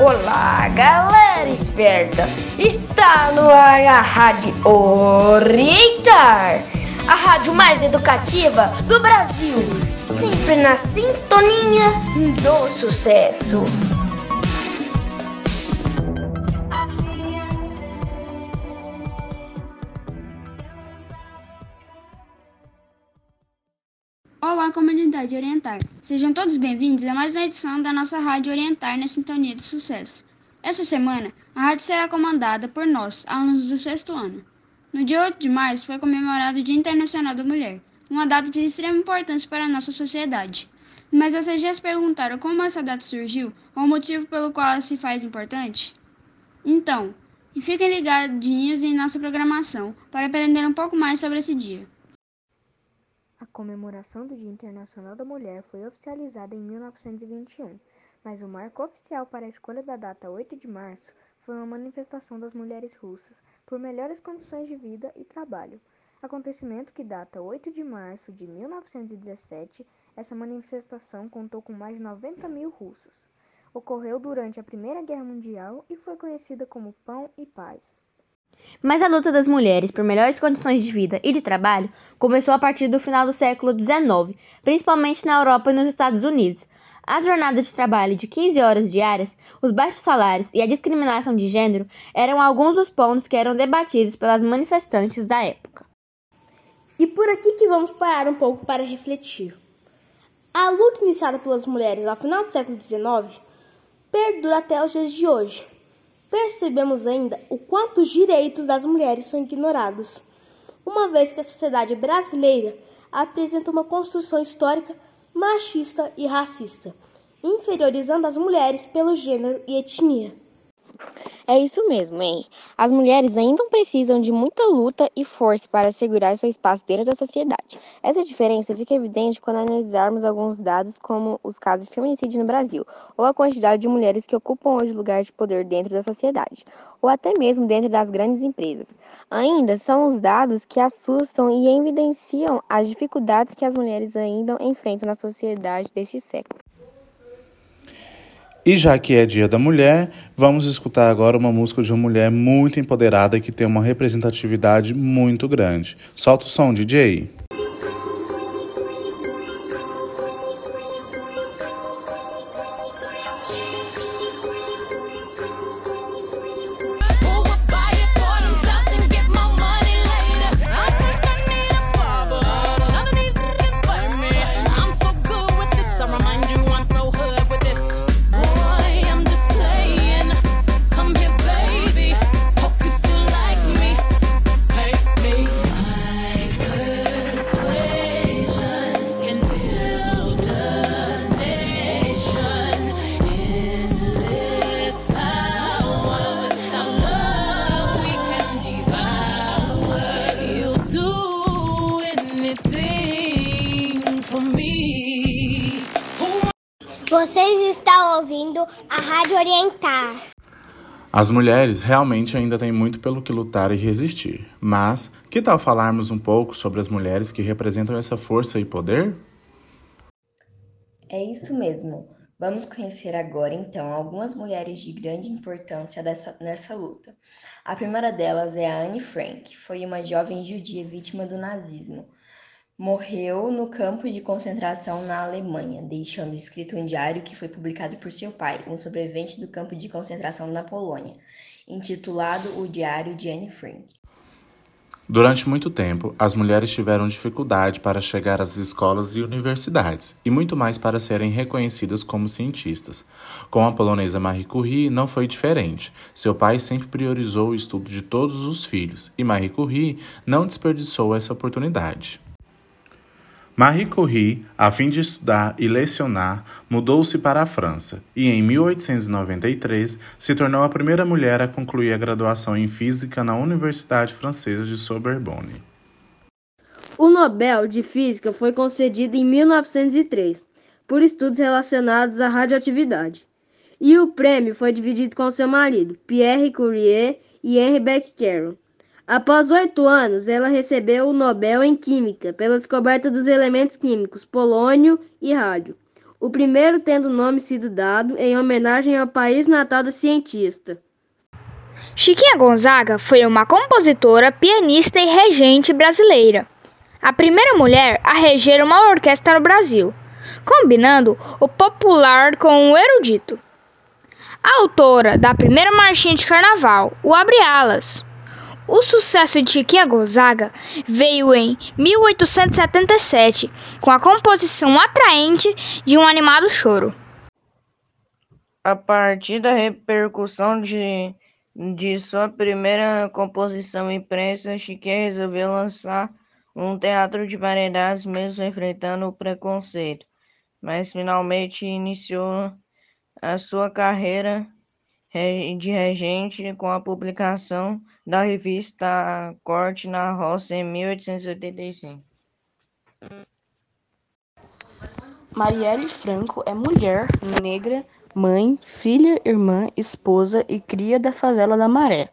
Olá, galera esperta! Está no ar a Rádio Orientar, a rádio mais educativa do Brasil, sempre na sintonia do sucesso. Olá, comunidade Orientar. Sejam todos bem-vindos a mais uma edição da nossa Rádio Orientar na Sintonia do Sucesso. Essa semana, a rádio será comandada por nós, alunos do sexto ano. No dia 8 de março foi comemorado o Dia Internacional da Mulher, uma data de extrema importância para a nossa sociedade. Mas vocês já se perguntaram como essa data surgiu ou o motivo pelo qual ela se faz importante? Então, fiquem ligadinhos em nossa programação para aprender um pouco mais sobre esse dia. A comemoração do Dia Internacional da Mulher foi oficializada em 1921, mas o marco oficial para a escolha da data 8 de março foi uma manifestação das mulheres russas por melhores condições de vida e trabalho. Acontecimento que data 8 de março de 1917, essa manifestação contou com mais de 90 mil russas. Ocorreu durante a Primeira Guerra Mundial e foi conhecida como Pão e Paz. Mas a luta das mulheres por melhores condições de vida e de trabalho começou a partir do final do século XIX, principalmente na Europa e nos Estados Unidos. As jornadas de trabalho de 15 horas diárias, os baixos salários e a discriminação de gênero eram alguns dos pontos que eram debatidos pelas manifestantes da época. E por aqui que vamos parar um pouco para refletir. A luta iniciada pelas mulheres ao final do século XIX perdura até os dias de hoje percebemos ainda o quanto os direitos das mulheres são ignorados, uma vez que a sociedade brasileira apresenta uma construção histórica machista e racista, inferiorizando as mulheres pelo gênero e etnia. É isso mesmo, hein? As mulheres ainda precisam de muita luta e força para assegurar seu espaço dentro da sociedade. Essa diferença fica evidente quando analisarmos alguns dados, como os casos de feminicídio no Brasil, ou a quantidade de mulheres que ocupam hoje lugares de poder dentro da sociedade, ou até mesmo dentro das grandes empresas. Ainda são os dados que assustam e evidenciam as dificuldades que as mulheres ainda enfrentam na sociedade deste século. E já que é Dia da Mulher, vamos escutar agora uma música de uma mulher muito empoderada que tem uma representatividade muito grande. Solta o som, DJ. Vocês estão ouvindo a Rádio Orientar. As mulheres realmente ainda têm muito pelo que lutar e resistir. Mas que tal falarmos um pouco sobre as mulheres que representam essa força e poder? É isso mesmo. Vamos conhecer agora então algumas mulheres de grande importância dessa, nessa luta. A primeira delas é a Anne Frank, foi uma jovem judia vítima do nazismo. Morreu no campo de concentração na Alemanha, deixando escrito um diário que foi publicado por seu pai, um sobrevivente do campo de concentração na Polônia, intitulado O Diário de Anne Frank. Durante muito tempo, as mulheres tiveram dificuldade para chegar às escolas e universidades, e muito mais para serem reconhecidas como cientistas. Com a polonesa Marie Curie não foi diferente. Seu pai sempre priorizou o estudo de todos os filhos, e Marie Curie não desperdiçou essa oportunidade. Marie Curie, a fim de estudar e lecionar, mudou-se para a França e, em 1893, se tornou a primeira mulher a concluir a graduação em Física na Universidade Francesa de Sorbonne. O Nobel de Física foi concedido em 1903 por estudos relacionados à radioatividade, e o prêmio foi dividido com seu marido, Pierre Curie e Henri Becquerel. Após oito anos, ela recebeu o Nobel em Química pela descoberta dos elementos químicos polônio e rádio. o primeiro tendo o nome sido dado em homenagem ao país natal da cientista. Chiquinha Gonzaga foi uma compositora, pianista e regente brasileira. A primeira mulher a reger uma orquestra no Brasil, combinando o popular com o erudito. A autora da primeira marchinha de carnaval, o Abre Alas. O sucesso de Chiquinha Gonzaga veio em 1877, com a composição atraente de um animado choro. A partir da repercussão de, de sua primeira composição impressa, Chiquinha resolveu lançar um teatro de variedades, mesmo enfrentando o preconceito, mas finalmente iniciou a sua carreira de regente com a publicação da revista Corte na Roça em 1885. Marielle Franco é mulher, negra, mãe, filha, irmã, esposa e cria da favela da Maré.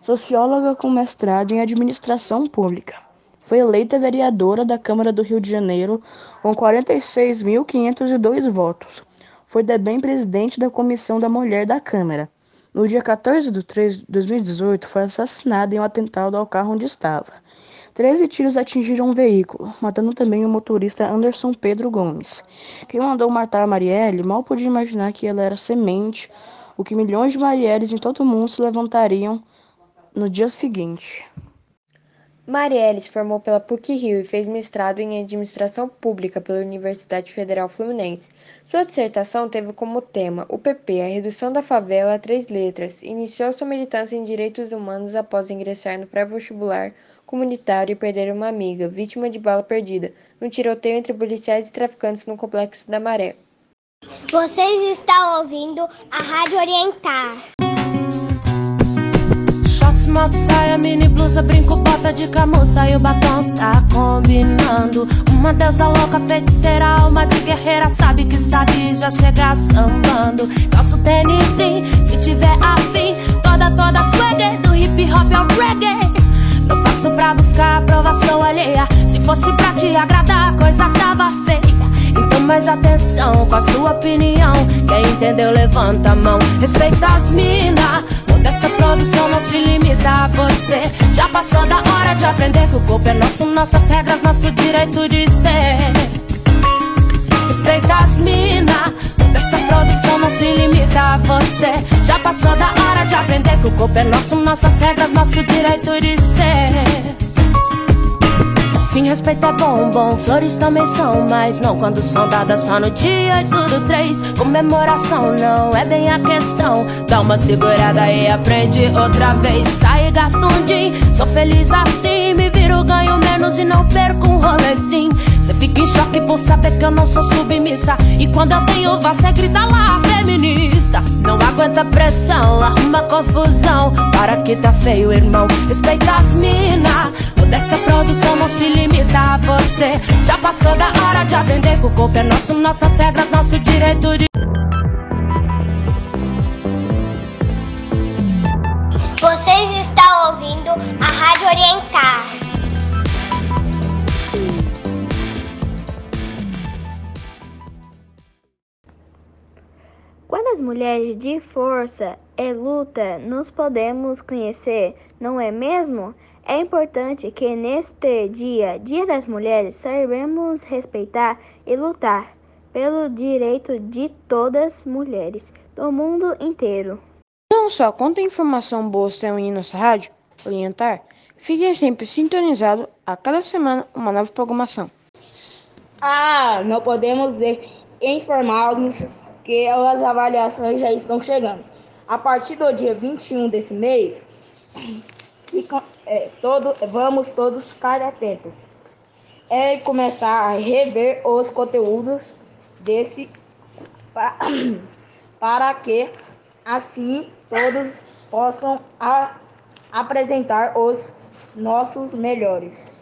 Socióloga com mestrado em administração pública. Foi eleita vereadora da Câmara do Rio de Janeiro com 46.502 votos foi também presidente da Comissão da Mulher da Câmara. No dia 14 de 3 de 2018, foi assassinada em um atentado ao carro onde estava. Treze tiros atingiram um veículo, matando também o motorista Anderson Pedro Gomes. Quem mandou matar Marielle mal podia imaginar que ela era semente, o que milhões de Marielles em todo o mundo se levantariam no dia seguinte. Marielle se formou pela PUC-Rio e fez mestrado em Administração Pública pela Universidade Federal Fluminense. Sua dissertação teve como tema o PP, a redução da favela a três letras. Iniciou sua militância em direitos humanos após ingressar no pré-vestibular comunitário e perder uma amiga, vítima de bala perdida, no tiroteio entre policiais e traficantes no Complexo da Maré. Vocês estão ouvindo a Rádio Orientar moto, saia, mini blusa, brinco, bota de camuça e o batom tá combinando. Uma deusa louca, feiticeira, alma de guerreira, sabe que sabe já chegar sambando. Calço tênis, sim, se tiver afim, toda, toda swagger, do hip hop ao reggae. Não faço pra buscar aprovação alheia, se fosse pra te agradar, a coisa tava feia. Então mais atenção com a sua opinião, quem entendeu levanta a mão, respeita as minas essa produção não se limita a você. Já passou da hora de aprender que o corpo é nosso, nossas regras, nosso direito de ser. Respeita as minas. Essa produção não se limita a você. Já passou da hora de aprender que o corpo é nosso, nossas regras, nosso direito de ser. Sim, respeito é bom, bom, flores também são, mas não quando são dadas só no dia e tudo três. Comemoração não é bem a questão. Dá uma segurada e aprende outra vez. Sai e um din, sou feliz assim. Me viro, ganho menos e não perco um rolezinho. Cê fica em choque por saber que eu não sou submissa. E quando eu tenho vá, cê grita lá, feminista. Não aguenta pressão, arruma confusão. Para que tá feio, irmão. Respeita as minas. Dessa produção não se limita a você. Já passou da hora de aprender que o corpo é nosso, nossas regras, nosso direito de. Vocês estão ouvindo a Rádio Orientar. Mulheres de força e luta nos podemos conhecer, não é mesmo? É importante que neste dia, Dia das Mulheres, saibamos respeitar e lutar pelo direito de todas as mulheres do mundo inteiro. Não só quanta informação boa tem em nossa rádio orientar, fiquem sempre sintonizados a cada semana uma nova programação. Ah, não podemos informarmos que as avaliações já estão chegando. A partir do dia 21 desse mês, ficam é, todo, vamos todos ficar atentos. É começar a rever os conteúdos desse para, para que assim todos possam a, apresentar os nossos melhores.